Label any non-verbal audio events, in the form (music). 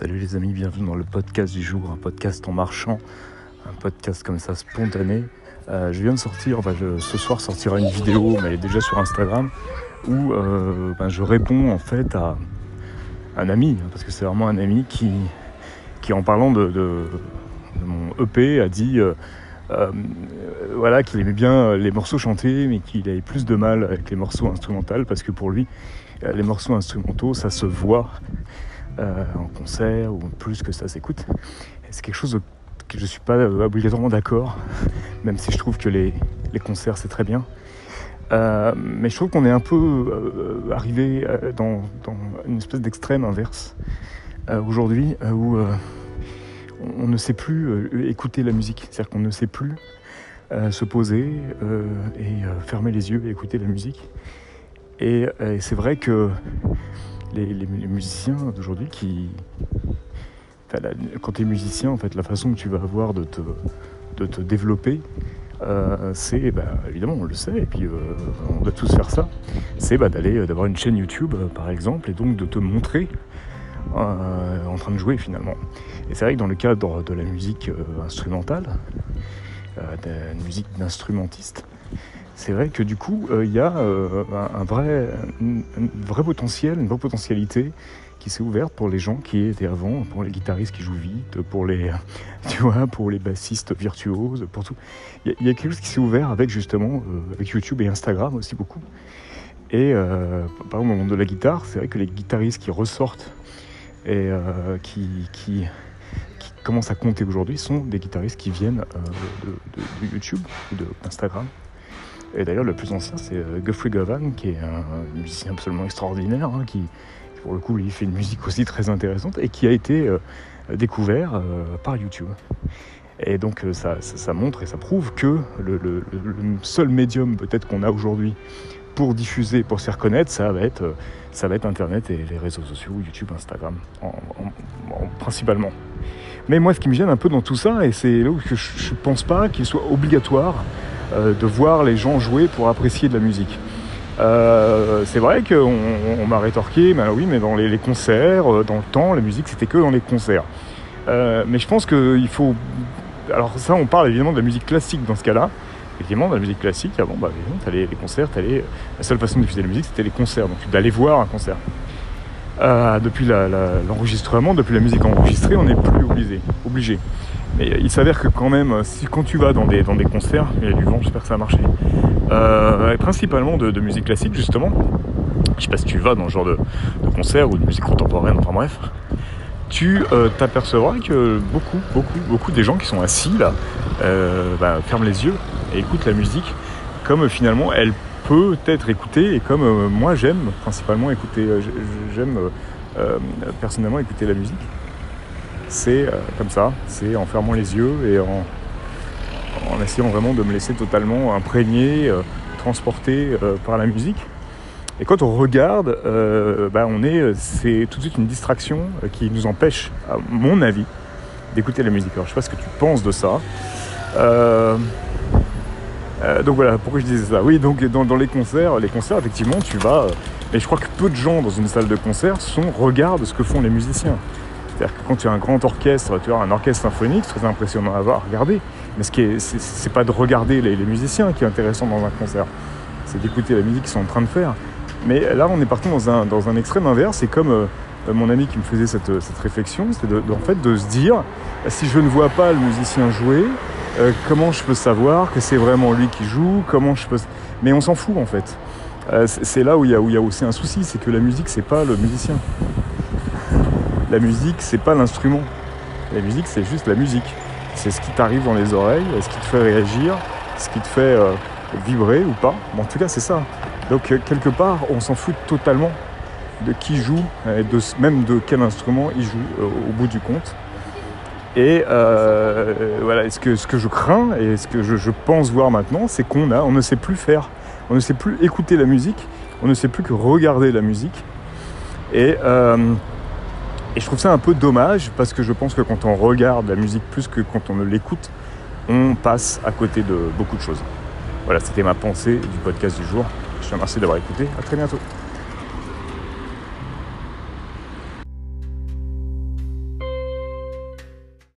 Salut les amis, bienvenue dans le podcast du jour, un podcast en marchant, un podcast comme ça spontané. Euh, je viens de sortir, enfin ce soir sortira une vidéo, mais elle est déjà sur Instagram, où euh, ben, je réponds en fait à un ami, hein, parce que c'est vraiment un ami qui, en parlant de, mon EP a dit euh, voilà, qu'il aimait bien les morceaux chantés, mais qu'il avait plus de mal avec les morceaux instrumentaux, parce que pour lui, les morceaux instrumentaux, ça se voit euh, en concert ou plus que ça s'écoute. C'est quelque chose que je ne suis pas obligatoirement d'accord, (laughs) même si je trouve que les, concerts c'est très bien. Euh, mais je trouve qu'on est un peu euh, arrivé dans, une espèce d'extrême inverse aujourd'hui où on ne sait plus écouter la musique. C'est-à-dire qu'on ne sait plus se poser et fermer les yeux et écouter la musique. et c'est vrai que les, musiciens d'aujourd'hui qui. quand tu es musicien, en fait, la façon que tu vas avoir de te, développer, euh, c'est bah, évidemment on le sait et puis euh, on doit tous faire ça c'est bah, d'aller d'avoir une chaîne YouTube par exemple et donc de te montrer euh, en train de jouer finalement et c'est vrai que dans le cadre de la musique instrumentale de la musique d'instrumentiste c'est vrai que du coup, euh, il y a euh, un, vrai, vrai potentiel, une vraie potentialité qui s'est ouverte pour les gens qui étaient avant, pour les guitaristes qui jouent vite, pour les, (laughs) tu vois, pour les bassistes virtuoses, pour tout. Il y, a quelque chose qui s'est ouvert avec justement, euh, YouTube et Instagram aussi beaucoup. Et par exemple, au monde de la guitare, c'est vrai que les guitaristes qui ressortent et qui, qui, commencent à compter aujourd'hui sont des guitaristes qui viennent de, de, YouTube ou d'Instagram. Et d'ailleurs, le plus ancien, c'est euh, Guthrie Govan, qui est un musicien absolument extraordinaire, hein, qui, pour le coup, il fait une musique aussi très intéressante et qui a été euh, découvert euh, par YouTube. Et donc, ça, montre et ça prouve que le, seul médium peut-être qu'on a aujourd'hui pour diffuser, pour se faire connaître, ça va être, Internet et les réseaux sociaux, YouTube, Instagram, principalement. Mais moi, ce qui me gêne un peu dans tout ça, et c'est là où je ne pense pas qu'il soit obligatoire de voir les gens jouer pour apprécier de la musique. Euh, c'est vrai qu'on on, m'a rétorqué, mais oui, mais dans les, concerts, euh, dans le temps, la musique c'était que dans les concerts. mais je pense qu'il faut. Alors, ça, on parle évidemment de la musique classique dans ce cas-là. Effectivement, dans la musique classique, avant, bah, t'allais les concerts, t'allais, la seule façon de diffuser la musique c'était les concerts, donc d'aller voir un concert. Depuis l'enregistrement, depuis la musique enregistrée, on n'est plus obligé. obligé. Mais il s'avère que quand même, si quand tu vas dans des, dans des concerts, il y a du vent, j'espère que ça a marché, euh, principalement de, musique classique justement, je sais pas si tu vas dans ce genre de, concert ou de musique contemporaine, enfin bref, tu euh, t'apercevras que beaucoup, beaucoup, beaucoup des gens qui sont assis là euh, bah, ferment les yeux et écoutent la musique comme finalement elle peut être écoutée et comme moi j'aime principalement écouter, j'aime personnellement écouter la musique c'est euh, comme ça, c'est en fermant les yeux et en, essayant vraiment de me laisser totalement imprégner, euh, transporter euh, par la musique. Et quand on regarde, bah, on est, c'est tout de suite une distraction qui nous empêche, à mon avis, d'écouter la musique. Alors je sais pas ce que tu penses de ça. Donc voilà, pourquoi je disais ça Oui, donc dans, les concerts, les concerts, effectivement, tu vas. mais je crois que peu de gens dans une salle de concert sont regardent ce que font les musiciens. C'est-à-dire que quand tu as un grand orchestre, tu as un orchestre symphonique, c'est très impressionnant à voir, regarder. Mais ce qui est, c'est pas de regarder les, musiciens qui est intéressant dans un concert, c'est d'écouter la musique qu'ils sont en train de faire. Mais là, on est parti dans un, dans un extrême inverse. C'est comme euh, mon ami qui me faisait cette, réflexion, c'est de, en fait de se dire, si je ne vois pas le musicien jouer, euh, comment je peux savoir que c'est vraiment lui qui joue? Comment je peux Mais on s'en fout en fait. Euh, c'est là où il y, y a aussi un souci, c'est que la musique, c'est pas le musicien la musique, c'est pas l'instrument. La musique, c'est juste la musique. C'est ce qui t'arrive dans les oreilles, ce qui te fait réagir, ce qui te fait euh, vibrer ou pas. en tout cas, c'est ça. Donc, quelque part, on s'en fout totalement de qui joue, et de, même de quel instrument il joue au bout du compte. Et voilà, ce que, ce que je crains et ce que je, pense voir maintenant, c'est qu'on a, on ne sait plus faire, on ne sait plus écouter la musique, on ne sait plus que regarder la musique. Et et je trouve ça un peu dommage parce que je pense que quand on regarde la musique plus que quand on ne l'écoute, on passe à côté de beaucoup de choses. Voilà, c'était ma pensée du podcast du jour. Je te remercie d'avoir écouté. À très bientôt.